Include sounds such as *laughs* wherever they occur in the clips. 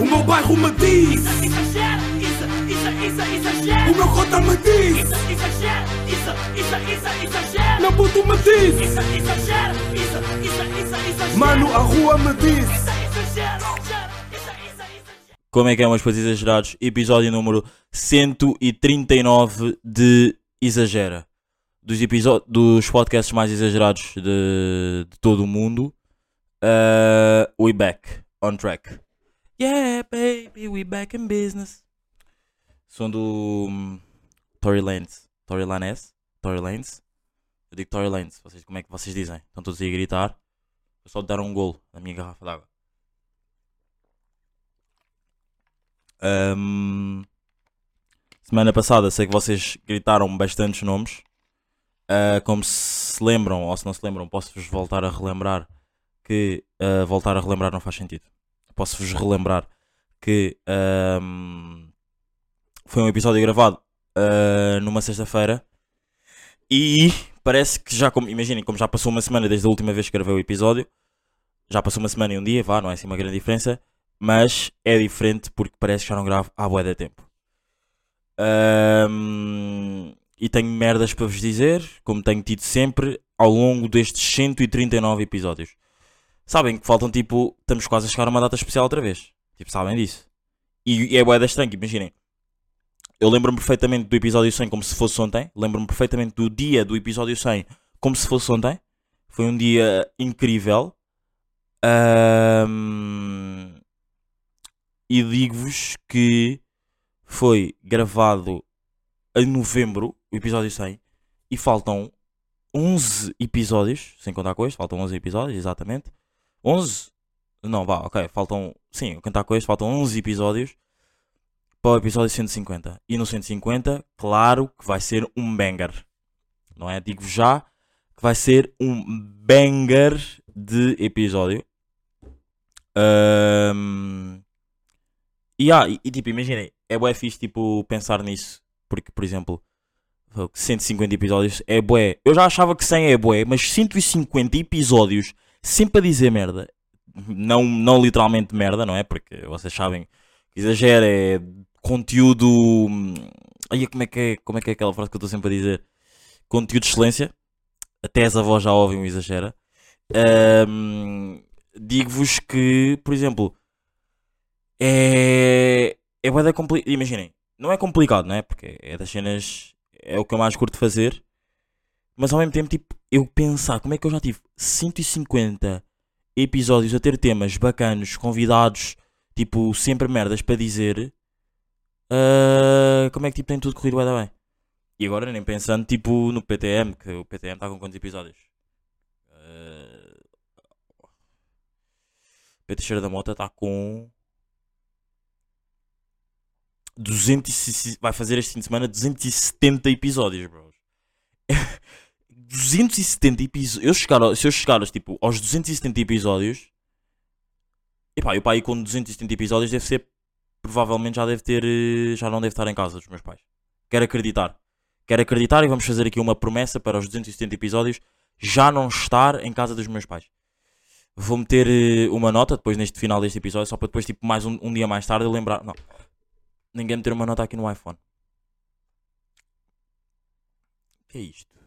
O meu bairro me diz, Isso, exagera, isso, isso, isso, exagera. o meu cota me diz, Isso, exagera, isso, isso, isso, exagera. meu puto me diz, Isso, exagera, isso, isso, isso, exagera. mano, a rua me diz. Isso, exagera. Como é que é, meus putos exagerados? Episódio número 139 de Exagera. Dos, dos podcasts mais exagerados de, de todo o mundo. Uh, we back on track. Yeah, baby, we back in business. Som do hum, Tory Lanez. Tory Lanez? Tory Lanez? Eu digo Tory Lanez. Vocês, como é que vocês dizem? Estão todos aí a gritar. Eu só dar um golo na minha garrafa d'água. Ahm, semana passada sei que vocês gritaram bastantes nomes. Ah, como se lembram, ou se não se lembram, posso-vos voltar a relembrar que ah, voltar a relembrar não faz sentido. Posso-vos relembrar que ahm, foi um episódio gravado ah, numa sexta-feira e parece que já, como, imaginem, como já passou uma semana desde a última vez que gravei o episódio, já passou uma semana e um dia, vá, não é assim uma grande diferença mas é diferente porque parece que já não gravo há bué de tempo. Ahm, e tenho merdas para vos dizer, como tenho tido sempre ao longo destes 139 episódios. Sabem que faltam tipo, estamos quase a chegar a uma data especial outra vez. Tipo, sabem disso. E, e é bué da estranho, imaginem. Eu lembro-me perfeitamente do episódio 100 como se fosse ontem. Lembro-me perfeitamente do dia do episódio 100 como se fosse ontem. Foi um dia incrível. Ahm, e digo-vos que foi gravado em novembro, o episódio 100, e faltam 11 episódios, sem contar com este, faltam 11 episódios, exatamente. 11? Não, vá, ok, faltam, sim, a contar com este, faltam 11 episódios para o episódio 150. E no 150, claro que vai ser um banger, não é? Digo-vos já que vai ser um banger de episódio. Ahm, e, ah, e, e, tipo, imaginem, é bué fixe tipo, pensar nisso. Porque, por exemplo, 150 episódios é bué. Eu já achava que 100 é bué, mas 150 episódios sempre a dizer merda. Não, não literalmente merda, não é? Porque vocês sabem que exagero é conteúdo. Aí como é que é, como é, que é aquela frase que eu estou sempre a dizer? Conteúdo de excelência. Até as avós já ouvem o exagera. Ahm, Digo-vos que, por exemplo, é. É da complicado. Imaginem, não é complicado, não é? Porque é das cenas. É o que eu mais curto fazer. Mas ao mesmo tempo, tipo, eu pensar como é que eu já tive 150 episódios a ter temas bacanos, convidados, tipo, sempre merdas para dizer. ah, como é que tipo, tem tudo corrido da bem? E agora nem pensando tipo no PTM, que o PTM está com quantos episódios? Ah, Pedro Teixeira da Mota está com 200 vai fazer este fim de semana 270 episódios, bros. *laughs* 270 episódios. Eu chegar, se eu chegar tipo, aos 270 episódios, epá, eu pá, aí com 270 episódios deve ser, provavelmente já deve ter, eh, já não deve estar em casa dos meus pais. Quero acreditar. Quero acreditar e vamos fazer aqui uma promessa para os 270 episódios já não estar em casa dos meus pais. Vou meter eh, uma nota depois neste final deste episódio, só para depois, tipo, mais um, um dia mais tarde lembrar. Não, ninguém meter uma nota aqui no iPhone. O que é isto?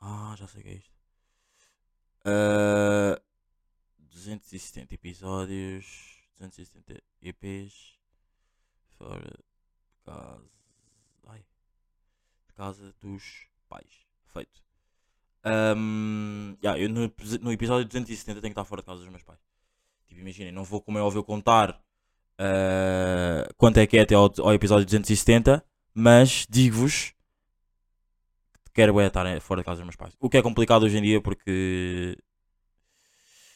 Ah, já sei o que é isto. Ah, 270 episódios, 270 EPs, fora de casa, ai, de casa dos pais. Feito. Ahm, yeah, eu no, no episódio 270 tenho que estar fora de casa dos meus pais. Tipo, imaginem, não vou, como é óbvio, contar ah, quanto é que é até ao, ao episódio 270, mas digo-vos quero bué estar fora de casa dos meus pais. O que é complicado hoje em dia porque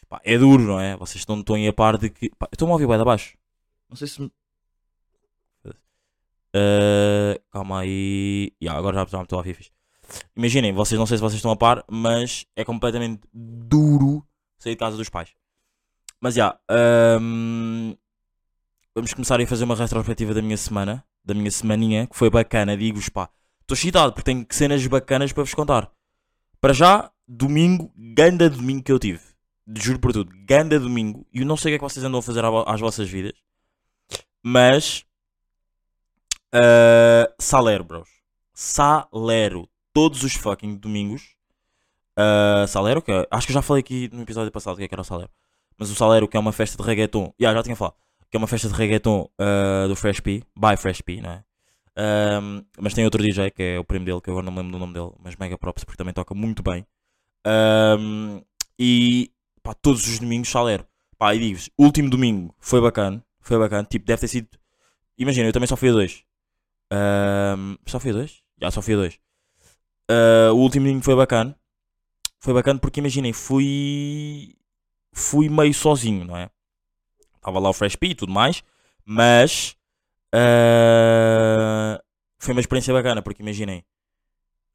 pá, é duro, não é? Vocês estão, estão aí a par de que. Pá, eu estou-me a ouvir bem de abaixo. Não sei se me. Ah, calma aí. Yeah, agora já, já me estou a ouvir fixe. Imaginem, vocês não sei se vocês estão a par, mas é completamente duro sair de casa dos pais. Mas já, ahm, vamos começar a fazer uma retrospectiva da minha semana, da minha semaninha, que foi bacana. Digo-vos, pá, estou excitado porque tenho cenas bacanas para vos contar. Para já, domingo, ganda domingo que eu tive. juro por tudo, ganda domingo. E eu não sei o que é que vocês andam a fazer às vossas vidas. Mas. ah, Salero, bros. Salero. Todos os fucking domingos. ah, Salero, que é- acho que já falei aqui no episódio passado o que é que era o Salero. Mas o Salero, que é uma festa de reggaeton. Yeah, já tinha falado. Que é uma festa de reggaeton ah, do Fresh P. By Fresh P, não é? Ahm, mas tem outro DJ que é o primo dele, que agora não me lembro do nome dele, mas mega props porque também toca muito bem. Ahm, e pá, todos os domingos Salero. Pá, e digo-vos, último domingo foi bacana, foi bacana, tipo, deve ter sido. Imagina, eu também só fui a dois. Ahm, só fui a dois? Já, só fui a dois. Ah, o último domingo foi bacana. Foi bacana porque imaginem, fui. Fui meio sozinho, não é? Estava lá o Fresh P e tudo mais, mas. Ah, foi uma experiência bacana porque imaginem.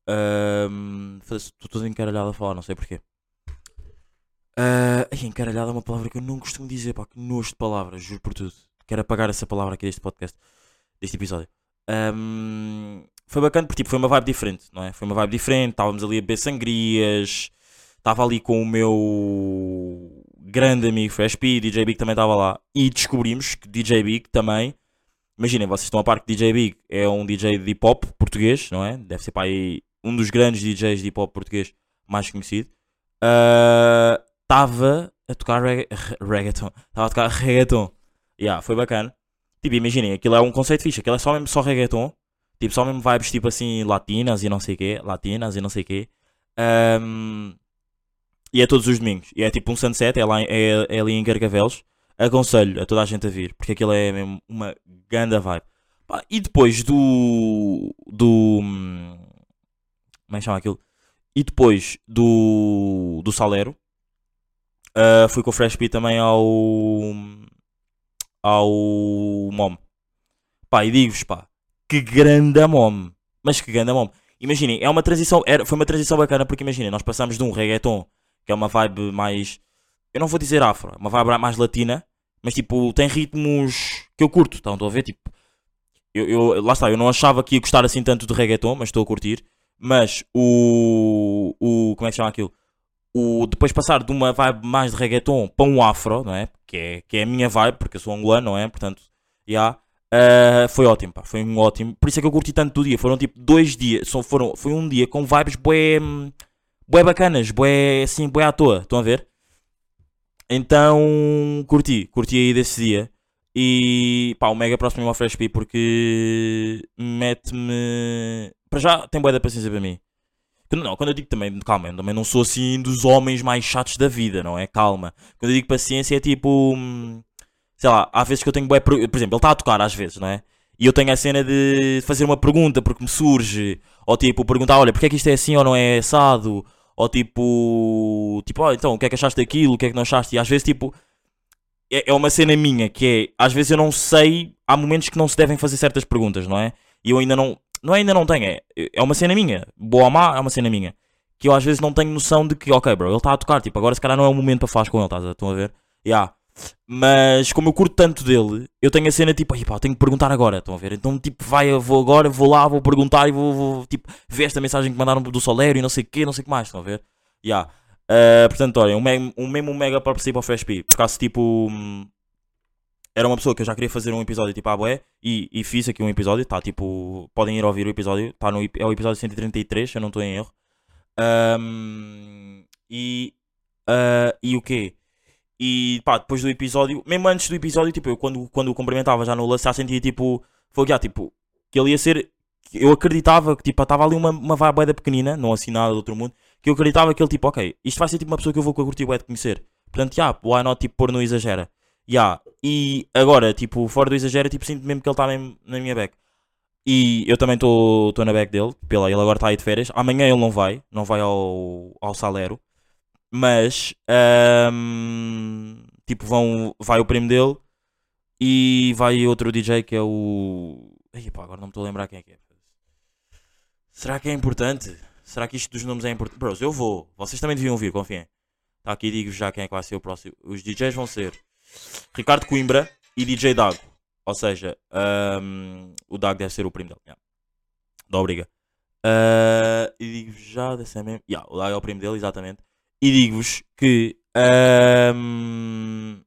ahm, foda-se, Estou todo encaralhado a falar, não sei porquê. Uh, encaralhado é uma palavra que eu não costumo dizer, pá, que nojo de palavras, juro por tudo. Quero apagar essa palavra aqui deste podcast, deste episódio. Um, foi bacana porque tipo, foi uma vibe diferente, não é? Foi uma vibe diferente, estávamos ali a beber sangrias, estava ali com o meu grande amigo Fresh P, DJ Big também estava lá, e descobrimos que DJ Big também, imaginem, vocês estão a par que DJ Big é um DJ de hip hop português, não é? Deve ser pá, aí um dos grandes DJs de hip hop português mais conhecido. Uh, estava a tocar regga re- reggaeton. Estava a tocar reggaeton. Yeah, foi bacana. Tipo, imaginem, aquilo é um conceito fixe. Aquilo é só mesmo só reggaeton. Tipo, só mesmo vibes tipo assim, latinas e não sei quê. Latinas e não sei quê. Ahm, e é todos os domingos. E é tipo um sunset, é, lá, é, é ali em Gargavelos. Aconselho a toda a gente a vir, porque aquilo é mesmo uma ganda vibe. E depois do. do. Como é que chama aquilo? E depois do. do Salero. Uh, fui com o Fresh P também ao. ao. Mom. Pá, e digo-vos, pá, que grande Mom. Mas que grande Mom. Imaginem, é uma transição. Era, foi uma transição bacana porque imaginem, nós passamos de um reggaeton, que é uma vibe mais. Eu não vou dizer afro, uma vibe mais latina, mas tipo, tem ritmos que eu curto. Estão a ver? Tipo, eu, eu- lá está, eu não achava que ia gostar assim tanto de reggaeton, mas estou a curtir. Mas o. o como é que se chama aquilo? o, depois passar de uma vibe mais de reggaeton para um afro, não é? Que é, que é a minha vibe, porque eu sou angolano, não é? Portanto, já. ah, foi ótimo, pá, foi um ótimo. Por isso é que eu curti tanto do dia. Foram tipo dois dias, só foram, foi um dia com vibes bué, bué bacanas, bué assim, bué à toa. Estão a ver? Então, curti, curti aí desse dia. E pá, o mega próximo ao Fresh P porque mete-me. Para já tem bué da paciência para mim. Não, quando eu digo também, calma, também não sou assim dos homens mais chatos da vida, não é? Calma. Quando eu digo paciência é tipo. hum, Sei lá, há vezes que eu tenho bué. Por exemplo, ele está a tocar às vezes, não é? E eu tenho a cena de fazer uma pergunta porque me surge. Ou tipo, perguntar, olha, porque é que isto é assim ou não é assado? Ou tipo. Tipo, olha, então, o que é que achaste daquilo? O que é que não achaste? E às vezes, tipo. É, é uma cena minha que é. Às vezes eu não sei. Há momentos que não se devem fazer certas perguntas, não é? E eu ainda não. Não é ainda não tenho, é, é uma cena minha. Boa ou má, é uma cena minha. Que eu às vezes não tenho noção de que, ok, bro, ele está a tocar, tipo, agora se calhar não é o momento para falar com ele, estás a, estão a ver? Yeah. Mas como eu curto tanto dele, eu tenho a cena tipo, aí pá, tenho que perguntar agora, estão a ver? Então, tipo, vai, eu vou agora, vou lá, vou perguntar e vou, vou, tipo, ver esta mensagem que mandaram do Solério e não sei o que, não sei o que mais, estão a ver? Yeah. Uh, portanto, olha, um, um mesmo um mega para para o Fresh P. Por acaso, tipo, hum, era uma pessoa que eu já queria fazer um episódio tipo à bué e, e fiz aqui um episódio, tá tipo, podem ir ouvir o episódio, tá no, é o episódio 133, se eu não estou em erro. Ahm, e, ah, e o quê? E pá, depois do episódio, mesmo antes do episódio, tipo, eu quando, quando o cumprimentava já no lance, já sentia tipo, foi já, tipo, que ele ia ser. Eu acreditava que tipo, estava ali uma, uma vibe pequenina, não assim nada do outro mundo, que eu acreditava que ele tipo, ok, isto vai ser tipo uma pessoa que eu vou curtir bué de conhecer. Portanto, já, why not tipo pôr no exagera. Ya, E agora, tipo, fora do exagero, tipo, sinto mesmo que ele está mesmo na minha back. E eu também estou na back dele, pela, ele agora está aí de férias. Amanhã ele não vai, não vai ao, ao Salero. Mas, ahm, tipo, vão, vai o primo dele e vai outro DJ que é o. Ai, pá, agora não me estou a lembrar quem é que é. Será que é importante? Será que isto dos nomes é importante? Bros, eu vou. Vocês também deviam vir, confiem. Tá aqui, digo já quem é que vai ser o próximo. Os DJs vão ser Ricardo Coimbra e DJ Dago. Ou seja, ahm, o Dago deve ser o primo dele. Yeah. Da obriga. Ah, e digo já dessa mesmo. Yeah, o Dago é o primo dele, exatamente. E digo-vos que Ahm,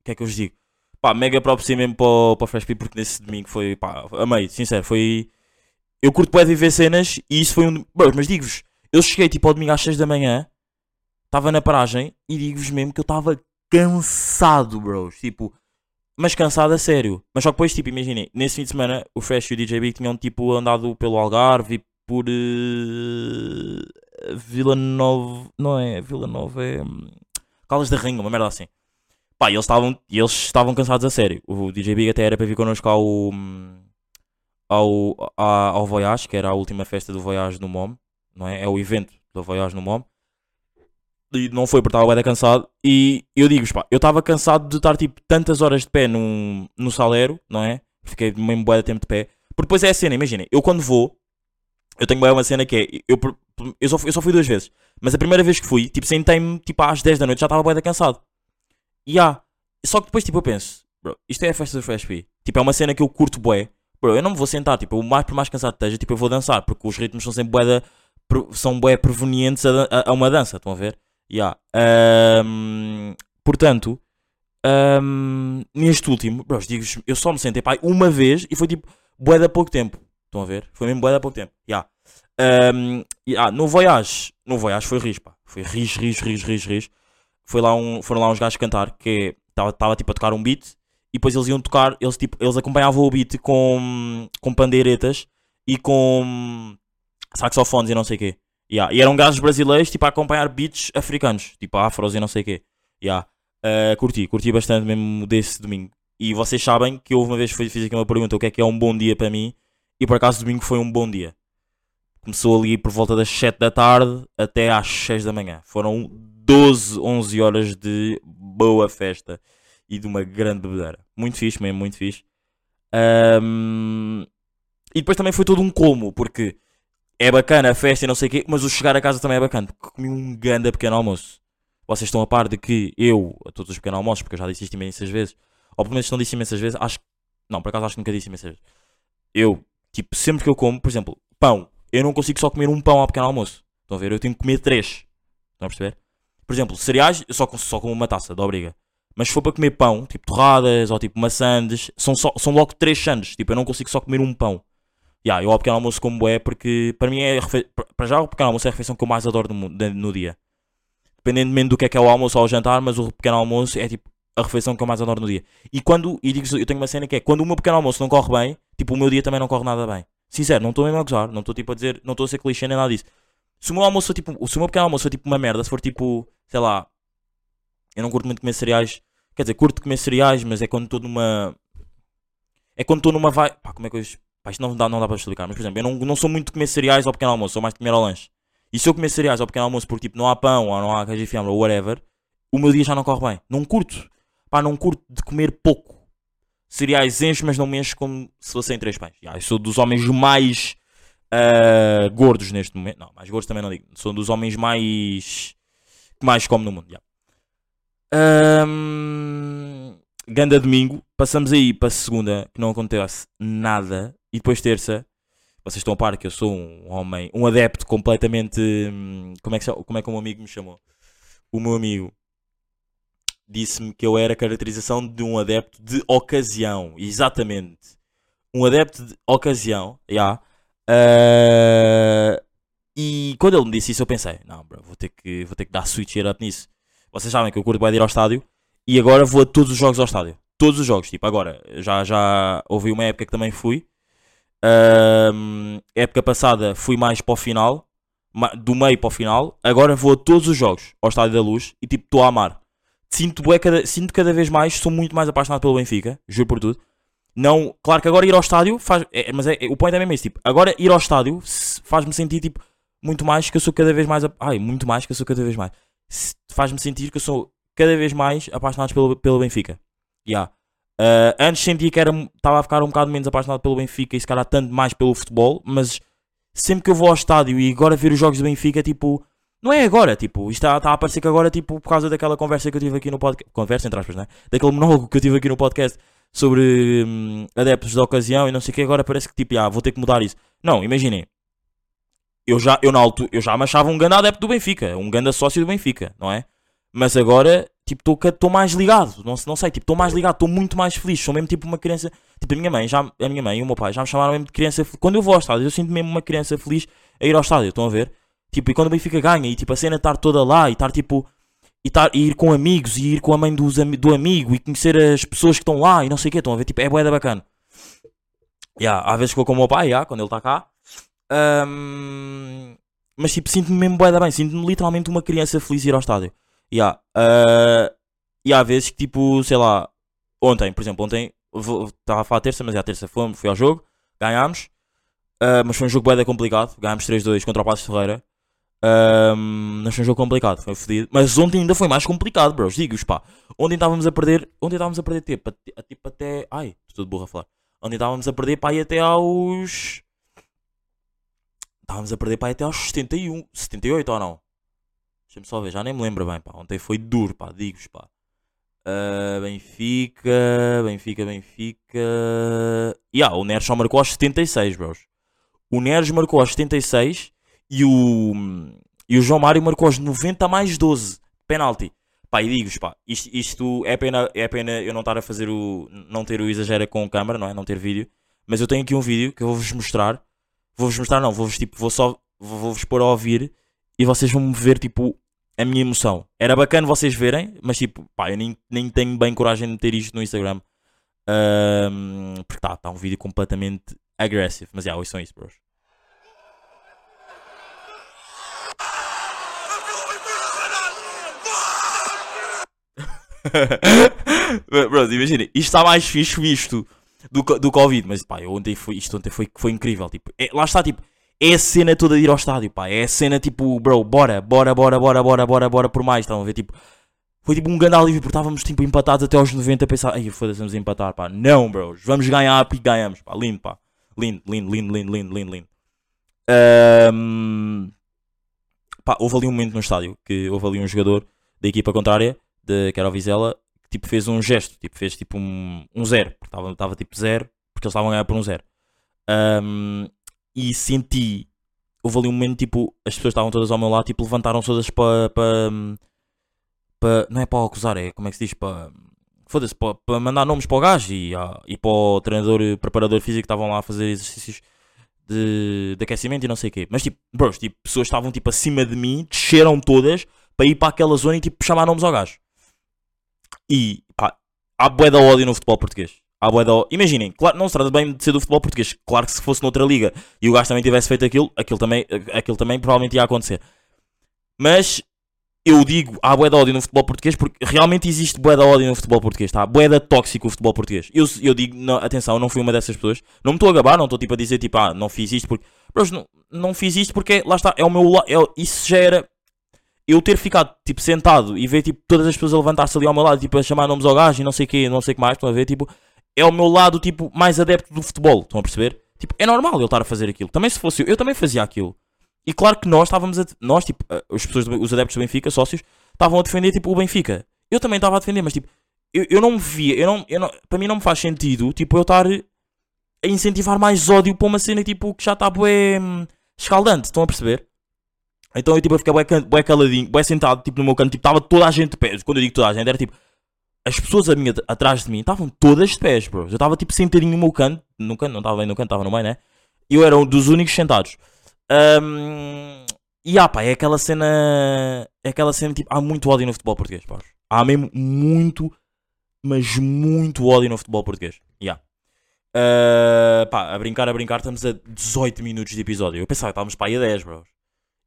O que é que eu vos digo? Pá, mega props mesmo para o, para o Fresh P, porque nesse domingo foi, pá, amei, sincero, foi... Eu curto de viver cenas e isso foi um... Bros, mas digo-vos, eu cheguei tipo ao domingo às 6 da manhã, estava na paragem e digo-vos mesmo que eu estava cansado, bros, tipo... Mas cansado a sério. Mas só que depois, tipo, imaginem, nesse fim de semana o Fresh e o DJ Big tinham tipo andado pelo Algarve e por eh, Vila Nova. Não é? Vila Nova é. hum, Caldas da Rainha, uma merda assim. Pá, eles estavam, eles estavam cansados a sério. O DJ Big até era para vir connosco ao. hum, ao, à- ao Voyage, que era a última festa do Voyage no MOM, não é? É o evento do Voyage no MOM. E não foi porque estava bem cansado. E eu digo-vos, pá, eu estava cansado de estar tipo tantas horas de pé num, no salero, não é? Fiquei mesmo bué de tempo de pé. Porque depois é a cena, imaginem, eu quando vou, eu tenho uma cena que é, eu, eu, só, fui- eu só fui duas vezes. Mas a primeira vez que fui, tipo, sentei-me tipo às 10 da noite, já estava de cansado. E há. Só que depois, tipo, eu penso, bro, isto é a festa do Fresh P. Tipo, é uma cena que eu curto bué. Bro, eu não me vou sentar, tipo, o mais por mais cansado esteja, tipo, eu vou dançar, porque os ritmos são sempre bué da, são bué prevenientes a, a- a uma dança, estão a ver? Yeah. Ahm, portanto, ahm, neste último, bros, digo eu só me sentei pai uma vez e foi tipo bué de pouco tempo. Estão a ver? Foi mesmo bué de pouco tempo. Yeah. Ahm, yeah, no Voyage, no Voyage foi ris, pá. Foi ris, ris, ris, ris, ris. Foi lá um, foram lá uns gajos cantar que estava tipo a tocar um beat e depois eles iam tocar, eles, tipo, eles acompanhavam o beat com, com pandeiretas e com saxofones e não sei o quê. Yeah. E eram gajos brasileiros tipo a acompanhar beats africanos, tipo afros e não sei o quê. Yeah. Uh, curti, curti bastante mesmo desse domingo. E vocês sabem que eu uma vez fiz fiz aqui uma pergunta: o que é que é um bom dia para mim? E por acaso domingo foi um bom dia. Começou ali por volta das 7 da tarde até às 6 da manhã. Foram 12, 11 horas de boa festa e de uma grande bebedeira. Muito fixe mesmo, muito fixe. Ahm, E depois também foi todo um colmo, porque é bacana a festa e não sei o quê, mas o chegar a casa também é bacana, porque comi um ganda pequeno almoço. Vocês estão a par de que eu, a todos os pequenos almoços, porque eu já disse isto imensas vezes, ou pelo menos não disse imensas vezes, acho. Não, por acaso acho que nunca disse imensas vezes. Eu, tipo, sempre que eu como, por exemplo, pão, eu não consigo só comer um pão ao pequeno almoço. Estão a ver? Eu tenho que comer três. Estão a perceber? Por exemplo, cereais, eu só, só como uma taça, de obriga. Mas se for para comer pão, tipo torradas ou tipo maçãs, são, só, são logo três sandes. Tipo, eu não consigo só comer um pão. Yeah, eu ao pequeno almoço como é porque para mim é para já o pequeno almoço é a refeição que eu mais adoro no, no dia. Dependentemente do que é que é o almoço ou o jantar, mas o pequeno almoço é tipo a refeição que eu mais adoro no dia. E quando, e digo eu tenho uma cena que é quando o meu pequeno almoço não corre bem, tipo o meu dia também não corre nada bem. Sincero, não estou mesmo a gozar, não estou tipo a dizer, não estou a ser clichê nem nada disso. Se o meu almoço for tipo, se o meu pequeno almoço for tipo uma merda, se for tipo, sei lá, eu não curto muito comer cereais, quer dizer, curto comer cereais, mas é quando estou numa é quando estou numa vai, pá, como é que eu Pá, isto não dá, não dá para explicar, mas por exemplo, eu não, não sou muito de comer cereais ao pequeno almoço, sou mais de comer ao lanche. E se eu comer cereais ao pequeno almoço porque tipo não há pão ou não há queijo e fiambre ou whatever, o meu dia já não corre bem. Não curto. Pá, não curto de comer pouco. Cereais encho, mas não me encho como se fossem três pães. Ya, eu sou dos homens mais ah, gordos neste momento. Não, mais gordos também não digo. Sou dos homens mais. que mais come no mundo. ya. Ahm, Ganda domingo. Passamos aí para segunda, que não acontece nada. E depois terça, vocês estão a par que eu sou um homem, um adepto completamente. hum, Como é que, como é que um amigo me chamou? O meu amigo disse-me que eu era a caracterização de um adepto de ocasião. Exatamente. Um adepto de ocasião. já. Ah, e quando ele me disse isso, eu pensei: não, bro, vou ter que, vou ter que dar switch it up nisso. Vocês sabem que eu curto bem de ir ao estádio e agora vou a todos os jogos ao estádio. Todos os jogos, tipo, agora já, já houve uma época que também fui. Ahm, época passada fui mais para o final, do meio para o final. Agora vou a todos os jogos ao Estádio da Luz e tipo, estou a amar. Sinto, bué cada, sinto cada vez mais, sou muito mais apaixonado pelo Benfica, juro por tudo. Não, claro que agora ir ao estádio faz. é, mas é, é- o ponto é mesmo esse, tipo, agora ir ao estádio faz-me sentir tipo muito mais que eu sou cada vez mais. Ai, muito mais que eu sou cada vez mais. Faz-me sentir que eu sou cada vez mais apaixonado pelo, pelo Benfica. Yeah. Uh, antes sentia que estava a ficar um bocado menos apaixonado pelo Benfica e se calhar tanto mais pelo futebol, mas sempre que eu vou ao estádio e agora ver os jogos do Benfica, tipo, não é agora, tipo, isto está, está a aparecer que agora, tipo, por causa daquela conversa que eu tive aqui no podcast, conversa entre aspas, né? Daquele monólogo que eu tive aqui no podcast sobre hum, adeptos da ocasião e não sei o que, agora parece que tipo, ah, vou ter que mudar isso. Não, imaginem, eu já, eu na altura, eu já me achava um grande adepto do Benfica, um grande sócio do Benfica, não é? Mas agora, tipo, estou mais ligado, não, não sei, tipo, estou mais ligado, estou muito mais feliz, sou mesmo tipo uma criança, tipo, a minha mãe, já, a minha mãe e o meu pai já me chamaram mesmo de criança. Quando eu vou ao estádio, eu sinto mesmo uma criança feliz a ir ao estádio, estão a ver? Tipo, e quando o Benfica ganha, e tipo, a cena estar toda lá, e estar tipo, e, estar, e ir com amigos, e ir com a mãe dos, do amigo, e conhecer as pessoas que estão lá, e não sei o que, estão a ver? Tipo, é boeda bacana. Yeah, há vezes vou com o meu pai, yeah, quando ele está cá. Ahm, mas tipo, sinto-me mesmo bué da bem, sinto-me literalmente uma criança feliz ir ao estádio. Yeah. ah, e há vezes que tipo, sei lá, ontem, por exemplo, ontem estava a falar terça, mas é a terça fomos, fui ao jogo, ganhámos. ah, mas foi um jogo da complicado, ganhámos 3-2 contra o Passos Ferreira. Ahm, mas foi um jogo complicado, foi fodido. Mas ontem ainda foi mais complicado, bros, digo-vos pá. Ontem estávamos a perder, ontem estávamos a perder tipo, a- tipo até, ai, estou de burro a falar. Ontem estávamos a perder pá, aí até aos. Estávamos a perder pá, até aos 71, 78 ou não? Deixa-me só ver, já nem me lembro bem, pá. Ontem foi duro, pá, digo-vos, pá. Ah, Benfica, Benfica, Benfica. E ah, o Neres só marcou aos 76, bros. O Neres marcou aos 76 e o, e o João Mário marcou aos 90 mais 12. Penalti. Pá, e digo-vos, pá, isto, isto é, pena, é pena eu não estar a fazer o. não ter o exagero com câmera, não é? Não ter vídeo. Mas eu tenho aqui um vídeo que eu vou-vos mostrar. Vou-vos mostrar, não, vou-vos tipo, vou só. vou- Vou-vos pôr a ouvir e vocês vão ver, tipo, a minha emoção. Era bacana vocês verem, mas tipo, pá, eu nem, nem tenho bem coragem de meter isto no Instagram. Ahm, porque tá, tá um vídeo completamente agressivo. Mas já, yeah, são isso, bros. *laughs* Bros, imagina, isto está mais fixe visto do, do Covid, mas pá, ontem foi, isto ontem foi, foi incrível. Tipo, é- lá está, tipo, é a cena toda de ir ao estádio, pá. É a cena tipo, bro, bora, bora, bora, bora, bora, bora, bora por mais. Estão a ver, tipo, foi tipo um grande alívio porque estávamos tipo empatados até aos 90 a pensar, ai, foda-se, vamos empatar, pá. Não, bros, vamos ganhar e ganhamos, pá. Lindo, pá. Lindo, lindo, lindo, lindo, lindo, lindo, lindo. Ahm, pá, houve ali um momento no estádio que houve ali um jogador da equipa contrária, de, que era o Vizela, que tipo fez um gesto, tipo fez tipo um, um zero, porque estava tipo zero, porque eles estavam a ganhar por um zero. Ahm, e senti, houve ali um momento tipo, as pessoas estavam todas ao meu lado, tipo levantaram todas para, para, não é para acusar, é como é que se diz, para, foda-se, para, para mandar nomes para o gajo e, ah, e para o treinador, preparador físico que estavam lá a fazer exercícios de, de aquecimento e não sei o quê. Mas tipo, bros, tipo, pessoas estavam tipo acima de mim, desceram todas para ir para aquela zona e tipo chamar nomes ao gajo. E pá, há bué de ódio no futebol português. Há bué de ó- Imaginem, claro, não se trata bem de ser do futebol português. Claro que se fosse noutra liga e o gajo também tivesse feito aquilo, aquilo também, aquilo também provavelmente ia acontecer. Mas eu digo, há bué de ódio no futebol português porque realmente existe bué de ódio no futebol português, tá? Bué de tóxico o futebol português. Eu, eu digo, não, atenção, eu não fui uma dessas pessoas. Não me estou a gabar, não estou tipo a dizer tipo, ah, não fiz isto porque. Não, não fiz isto porque, lá está, é o meu. É, isso já era. Eu ter ficado tipo sentado e ver tipo todas as pessoas a levantar-se ali ao meu lado, tipo a chamar nomes ao gajo e não sei o não sei que mais, estão a ver, tipo, é o meu lado tipo mais adepto do futebol, estão a perceber? Tipo, é normal ele estar a fazer aquilo. Também se fosse eu, eu também fazia aquilo. E claro que nós estávamos a, nós, tipo, eh, as pessoas, os adeptos do Benfica, sócios, estavam a defender tipo o Benfica. Eu também estava a defender, mas tipo, eu, eu não me via, eu não, eu não, para mim não me faz sentido, tipo, eu estar a incentivar mais ódio para uma cena tipo que já está bué hum, escaldante, estão a perceber? Então eu tipo, fiquei bué, bué caladinho, bué sentado tipo no meu canto, tipo, estava toda a gente de pés. Quando eu digo toda a gente, era tipo, as pessoas a minha, atrás de mim estavam todas de pés, bro. Eu estava tipo sentadinho no meu canto, no canto, não estava bem no canto, estava no meio, né? Eu era um dos únicos sentados. Ahm, e ah, pá, é aquela cena. É aquela cena tipo. Há muito ódio no futebol português, pá. Há mesmo muito, mas muito ódio no futebol português. Yeah. Ah, pá, a brincar, a brincar, estamos a 18 minutos de episódio. Eu pensava que estávamos para aí a 10, bro.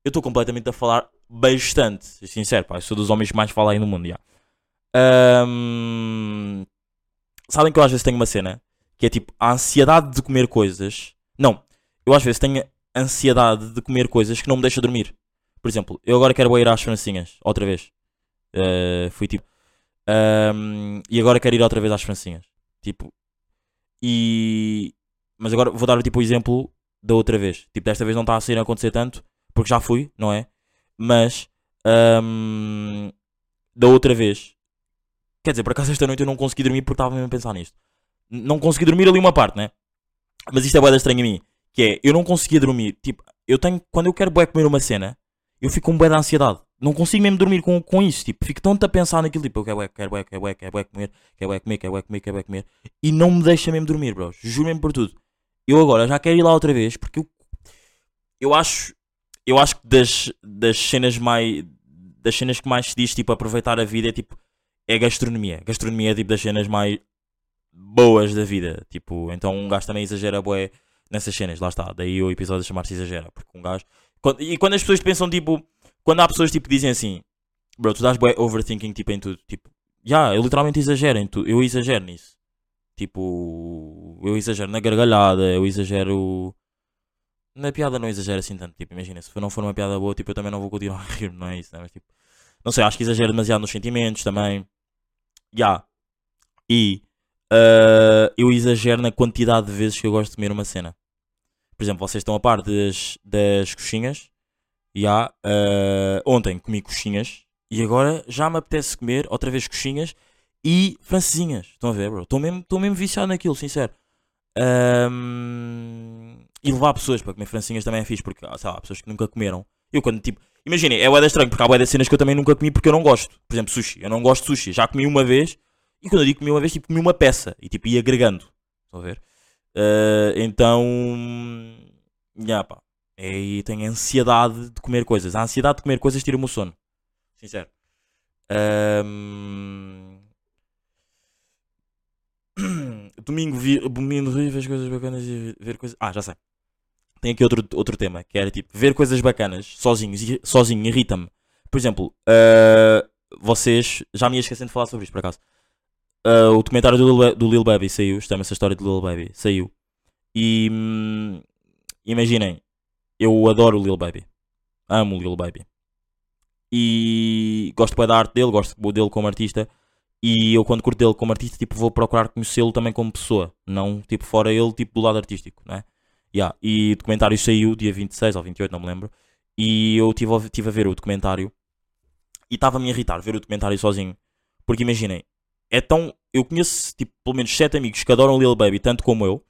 Eu estou completamente a falar bastante. Sincero, pá. Sou dos homens que mais falam aí no mundo, yeah. Ahm, sabem que eu às vezes tenho uma cena que é tipo a ansiedade de comer coisas. Não, eu às vezes tenho ansiedade de comer coisas que não me deixa dormir. Por exemplo, eu agora quero ir às francinhas, outra vez. Uh, fui tipo. ahm, e agora quero ir outra vez às francinhas. Tipo. E. Mas agora vou dar tipo o exemplo da outra vez. Tipo, desta vez não está a sair a acontecer tanto, porque já fui, não é? Mas. ahm, da outra vez. Quer dizer, por acaso esta noite eu não consegui dormir porque estava mesmo a pensar nisto. Não consegui dormir ali uma parte, né? Mas isto é boeda estranha a mim. Que é, eu não conseguia dormir. Tipo, eu tenho, quando eu quero bué comer uma cena, eu fico com bué de ansiedade. Não consigo mesmo dormir com, com isso, tipo, fico tanto a pensar naquilo, tipo, eu quero bué, quero bué, quero bué, quero comer, quero bué comer, quero bué comer, quero comer, e não me deixa mesmo dormir, bros, juro mesmo por tudo. Eu agora já quero ir lá outra vez, porque eu, eu acho, eu acho que das, das cenas mais, das cenas que mais se diz, tipo, aproveitar a vida é tipo, é gastronomia. Gastronomia é tipo das cenas mais boas da vida, tipo, então um gajo também exagera bué nessas cenas, lá está, daí o episódio chamar-se exagera, porque um gajo, quando- e quando as pessoas pensam, tipo, quando há pessoas, tipo, dizem assim, bro, tu dás bué overthinking, tipo, em tudo, tipo, já, eu literalmente exagero em tudo, eu exagero nisso, tipo, eu exagero na gargalhada, eu exagero... Na piada não exagero assim tanto, tipo, imagina, se não for uma piada boa, tipo, eu também não vou continuar a rir, não é isso, né? mas tipo, não sei, acho que exagero demasiado nos sentimentos também, já, e ah, eu exagero na quantidade de vezes que eu gosto de comer uma cena. Por exemplo, vocês estão a par das, das coxinhas, já, ah, ontem comi coxinhas, e agora já me apetece comer outra vez coxinhas e francesinhas, estão a ver, bro? Estou mesmo, mesmo viciado naquilo, sincero. Ahm, e levar pessoas para comer francinhas também é fixe, porque ah, sei lá, há pessoas que nunca comeram. Eu quando tipo, imaginem, é bué estranho, porque há de cenas que eu também nunca comi porque eu não gosto. Por exemplo, sushi. Eu não gosto de sushi. Já comi uma vez, e quando eu digo comi uma vez, tipo, comi uma peça. E tipo, ia agregando. Estão a ver? Ah, então, já pá. É, e tenho ansiedade de comer coisas. A ansiedade de comer coisas tira-me o sono. Sincero. Ahm, Domingo, vi, domingo ri, ver coisas bacanas e ver coisas. Ah, já sei. Tem aqui outro, outro tema que era tipo ver coisas bacanas sozinhos, sozinho irrita-me. Por exemplo, ah, vocês. Já me ia esquecendo de falar sobre isto por acaso. Ah, o documentário do Lil, do Lil Baby saiu. Chama-se a história do Lil Baby. Saiu. E hum, imaginem, eu adoro o Lil Baby. Amo o Lil Baby. E gosto bem da arte dele, gosto dele como artista. E eu quando curto dele como artista, tipo, vou procurar conhecê-lo também como pessoa. Não, tipo, fora ele, tipo, do lado artístico, não é? Yeah. E o documentário saiu dia 26 ou 28, não me lembro. E eu estive a, tive a ver o documentário. E estava-me a irritar ver o documentário sozinho. Porque imaginem, é tão... Eu conheço, tipo, pelo menos 7 amigos que adoram Lil Baby, tanto como eu.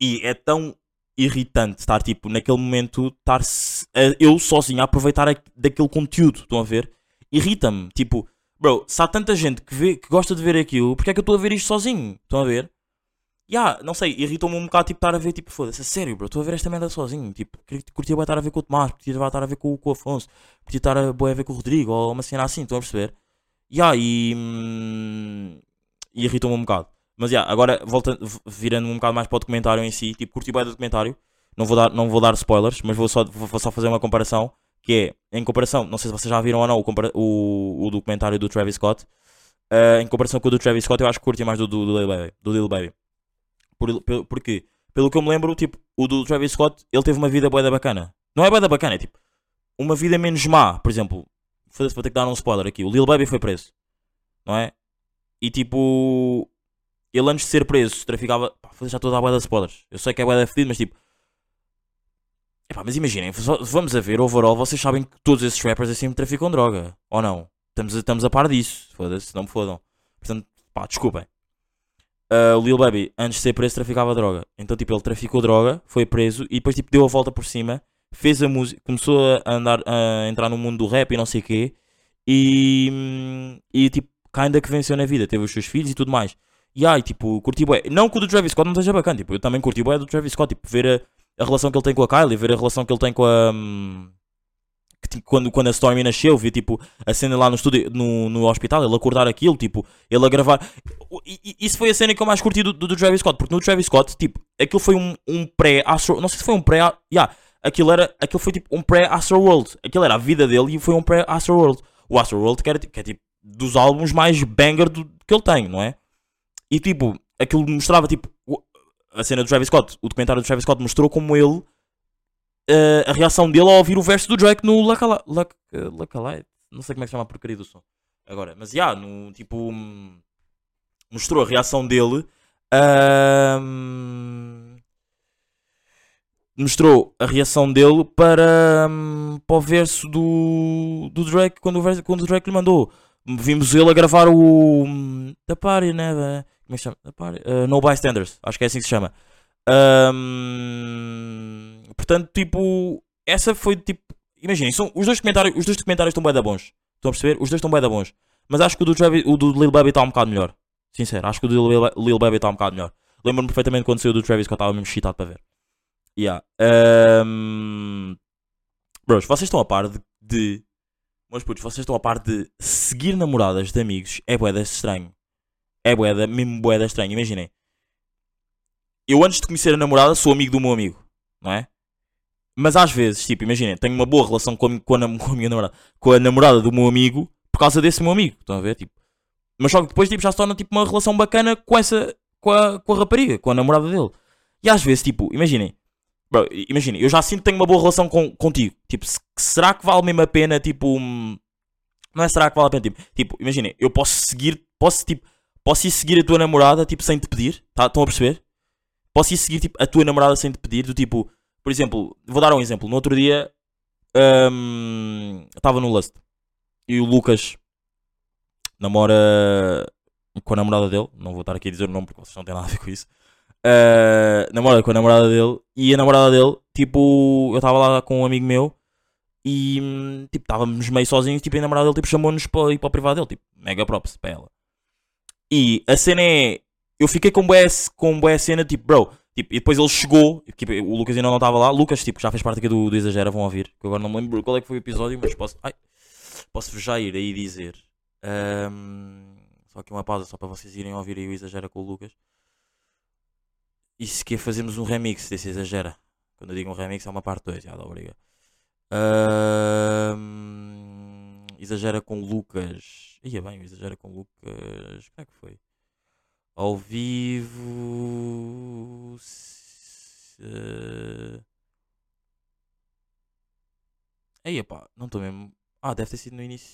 E é tão irritante estar, tipo, naquele momento, estar eu sozinho a aproveitar a- daquele conteúdo. Estão a ver? Irrita-me. Tipo, bro, se há tanta gente que, vê, que gosta de ver aquilo, porque é que eu estou a ver isto sozinho? Estão a ver? Ya, não sei, irritou-me um bocado, tipo, estar a ver, tipo, foda-se, a sério, bro, estou a ver esta merda sozinho. Tipo, curtia vai estar a ver com o Tomás, curtia estar a ver com, com o Afonso, curtia estar a, bué a ver com o Rodrigo, ou uma cena assim, estão a perceber? Ya, e. hum, e irritou-me um bocado. Mas já, agora volta, v- virando um bocado mais para o documentário em si, tipo, curti bem do documentário. Não vou dar, não vou dar spoilers, mas vou só, vou só fazer uma comparação. Que é, em comparação, não sei se vocês já viram ou não o, o, o documentário do Travis Scott. eh, em comparação com o do Travis Scott, eu acho que curti mais do, do, do Lil Baby. Do Lil Baby. Por, por, porque, pelo que eu me lembro, tipo, o do Travis Scott, ele teve uma vida boeda bacana. Não é boeda bacana, é tipo, uma vida menos má. Por exemplo, vou ter que dar um spoiler aqui. O Lil Baby foi preso. Não é? E tipo, ele antes de ser preso traficava. Pá, já estou a dar boeda de spoilers. Eu sei que é boeda fedido, mas tipo. Epá, mas imaginem, vamos a ver, overall, vocês sabem que todos esses rappers assim traficam droga. Ou não? Estamos a, estamos a par disso. Foda-se, não me fodam. Portanto, pá, desculpem. Ah, o Lil Baby, antes de ser preso, traficava droga. Então, tipo, ele traficou droga, foi preso e depois, tipo, deu a volta por cima, fez a música, começou a andar, a entrar no mundo do rap e não sei o quê. E, e tipo, kinda que venceu na vida, teve os seus filhos e tudo mais. E ai, tipo, curti bué. Não que o do Travis Scott não esteja bacana, tipo, eu também curti bué do Travis Scott, tipo, ver a, a relação que ele tem com a Kylie, ver a relação que ele tem com a. hum, que, quando, quando a Stormy nasceu, ver tipo a cena lá no estúdio, no, no hospital, ele acordar aquilo, tipo, ele a gravar. Isso foi a cena que eu mais curti do, do, do Travis Scott, porque no Travis Scott, tipo, aquilo foi um, um pré-Astro. Não sei se foi um pré. Yeah, aquilo, era, aquilo foi tipo um pré-Astro World. Aquilo era a vida dele e foi um pré-Astro World. O Astro World, que, era, que é tipo dos álbuns mais banger do, que ele tem, não é? E tipo, aquilo mostrava tipo a cena do Travis Scott, o documentário do Travis Scott mostrou como ele eh, a reação dele ao ouvir o verso do Drake no Lacala- Lac- eh, Lacalite. Não sei como é que chama a porcaria do som. Agora, mas já, no tipo. hum, Mostrou a reação dele. ahm, mostrou a reação dele para, hum, para o verso do, do Drake quando o, verso, quando o Drake lhe mandou. Vimos ele a gravar o hum, The Party Never. Como é que se chama? Uh, no Bystanders, acho que é assim que se chama. Ahm, portanto, tipo, essa foi tipo. Imaginem, são, os dois comentários, os dois documentários estão bem da bons. Estão a perceber? Os dois estão bem da bons. Mas acho que o do, Travis, o do Lil Baby está um bocado melhor. Sincero, acho que o do Lil, Lil Baby está um bocado melhor. Lembro-me perfeitamente quando saiu do Travis que eu estava mesmo excitado para ver. Yeah. Ahm, bros, vocês estão a par de, de. Meus putos, vocês estão a par de seguir namoradas de amigos é boeda estranho. É boeda, mesmo boeda estranho. Imaginem. Eu antes de conhecer a namorada sou amigo do meu amigo, não é? Mas às vezes, tipo, imaginem, tenho uma boa relação com a, com, a, *laughs* com a minha namorada, com a namorada do meu amigo por causa desse meu amigo. Estão a ver? Tipo, mas só que depois tipo, já se torna tipo, uma relação bacana com essa. Com a, com a rapariga, com a namorada dele. E às vezes, tipo, imaginem. Imaginem, eu já sinto que tenho uma boa relação com, contigo. Tipo, se- será que vale mesmo a pena, tipo. hum, Não é será que vale a pena, tipo, tipo imaginem, eu posso seguir, posso, tipo, posso ir seguir a tua namorada, tipo, sem te pedir, tá? Estão a perceber? Posso ir seguir, tipo, a tua namorada sem te pedir, do tipo, por exemplo, vou dar um exemplo, no outro dia, hum, estava no Lust, e o Lucas namora com a namorada dele, não vou estar aqui a dizer o nome porque vocês não têm nada a ver com isso, Uh, namora com a namorada dele. E a namorada dele, tipo, eu estava lá com um amigo meu. E hum, tipo, estávamos meio sozinhos, tipo, e a namorada dele tipo, chamou-nos para ir para o privado dele, tipo, mega props para ela. E a cena é, eu fiquei com boa, com boa cena, tipo, bro, tipo, e depois ele chegou, tipo, o Lucas ainda não estava lá, Lucas, tipo, já fez parte aqui do, do Exagera, vão ouvir, que agora não me lembro qual é que foi o episódio, mas posso, ai, posso já ir aí dizer. Ahm, só aqui uma pausa, só para vocês irem ouvir aí o Exagera com o Lucas. E se quer fazermos um remix desse exagera. Quando eu digo um remix é uma parte 2, já dá obriga. Ahm, exagera com Lucas. Ia bem, exagera com Lucas. Como é que foi? Ao vivo. se- Aí, pá, não estou mesmo. Ah, deve ter sido no início.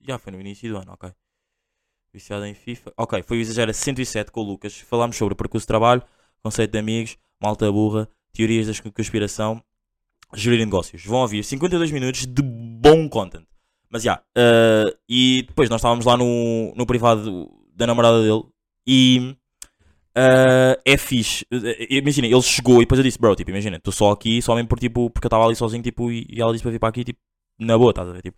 Já foi no início do ano, ok. Viciado em FIFA. Ok, foi o Exagera 107 com o Lucas. Falámos sobre percurso de trabalho, conceito de amigos, malta burra, teorias da conspiração, gerir negócios. Vão ouvir 52 minutos de bom content. Mas já, eh, e depois nós estávamos lá no, no privado da namorada dele e eh, é fixe. Eh, Imagina, ele chegou e depois eu disse, bro, tipo, imagina, estou só aqui, só mesmo por tipo, porque eu estava ali sozinho, tipo, e, e ela disse para vir para aqui, tipo, na boa, estás a ver? Tipo,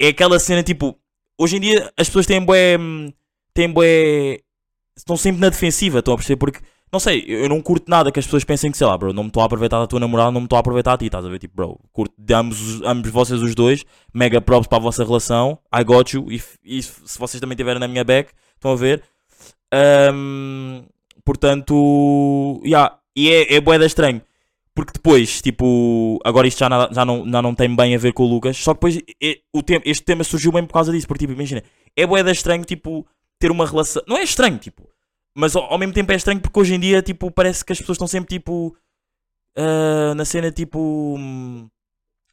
é aquela cena, tipo, hoje em dia as pessoas têm bué, hum, têm bué, estão sempre na defensiva, estão a perceber? Porque, não sei, eu não curto nada que as pessoas pensem que, sei lá, bro, não me estou a aproveitar da tua namorada, não me estou a aproveitar a ti, estás a ver? Tipo, bro, curto de ambos, os- ambos vocês os dois, mega props para a vossa relação, I got you, e, e se vocês também estiverem na minha back, estão a ver? Hum, portanto, yeah, e é, é bué estranho. Porque depois, tipo, agora isto já, nada- já, não, já não tem bem a ver com o Lucas. Só que depois e- o tem- este tema surgiu bem por causa disso. Porque, tipo, imagina, é bué estranho, tipo, ter uma relação. Não é estranho, tipo, mas ao, ao mesmo tempo é estranho porque hoje em dia, tipo, parece que as pessoas estão sempre, tipo, ah, na cena, tipo. hum,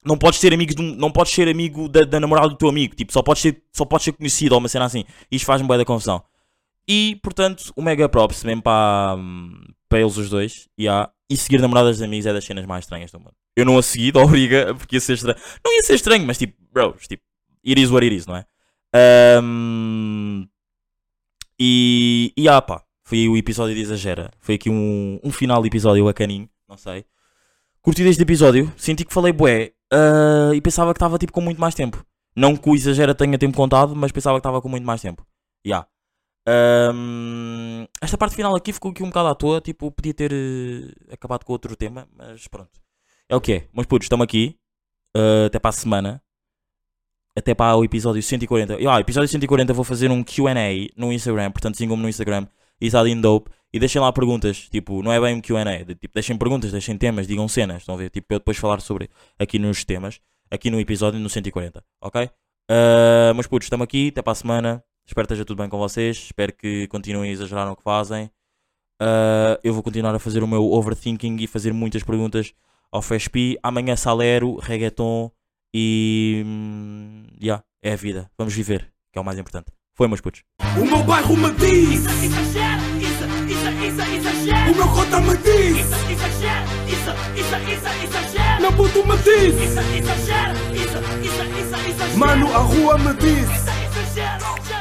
Não podes ser amigo, de um- não podes ser amigo da, da namorada do teu amigo, tipo, só podes ser, só podes ser conhecido ou uma cena assim. Isto faz-me bué da confusão. E, portanto, o mega props mesmo para, hum, para eles os dois. E, há, e seguir namoradas de amigos é das cenas mais estranhas do mundo. Eu não a segui, *laughs* obriga, porque ia ser estranho. Não ia ser estranho, mas tipo, bros, tipo, it is what it is, não é? Ahm, e, e ah, pá, foi o episódio de Exagera. Foi aqui um, um final de episódio bacaninho, não sei. Curti deste episódio, senti que falei bué ah, e pensava que estava tipo com muito mais tempo. Não que o Exagera tenha tempo contado, mas pensava que estava com muito mais tempo. Ya. Ahm, esta parte final aqui ficou aqui um bocado à toa, tipo, podia ter eh, acabado com outro tema, mas pronto. É o que é. Meus putos, estamos aqui. eh, até para a semana. Até para o episódio 140. E, ah, episódio 140 vou fazer um QA no Instagram, portanto sigam-me no Instagram, Isadindope, e deixem lá perguntas. Tipo, não é bem um QA, de- tipo, deixem perguntas, deixem temas, digam cenas. Estão a ver? Tipo, eu depois falar sobre aqui nos temas, aqui no episódio no 140, ok? Uh, meus putos, estamos aqui, até para a semana. Espero que esteja tudo bem com vocês. Espero que continuem a exagerar no que fazem. Uh, eu vou continuar a fazer o meu overthinking e fazer muitas perguntas ao FSP. Amanhã Salero, reggaeton e. hum, yeah, é a vida. Vamos viver, que é o mais importante. Foi, meus putos. O meu bairro me diz, isso, isso, isso, exagera. o meu cota me diz, Isso, exagera, isso, isso, meu puto me diz, Isso, isso, isso, mano, a rua me diz. Isso,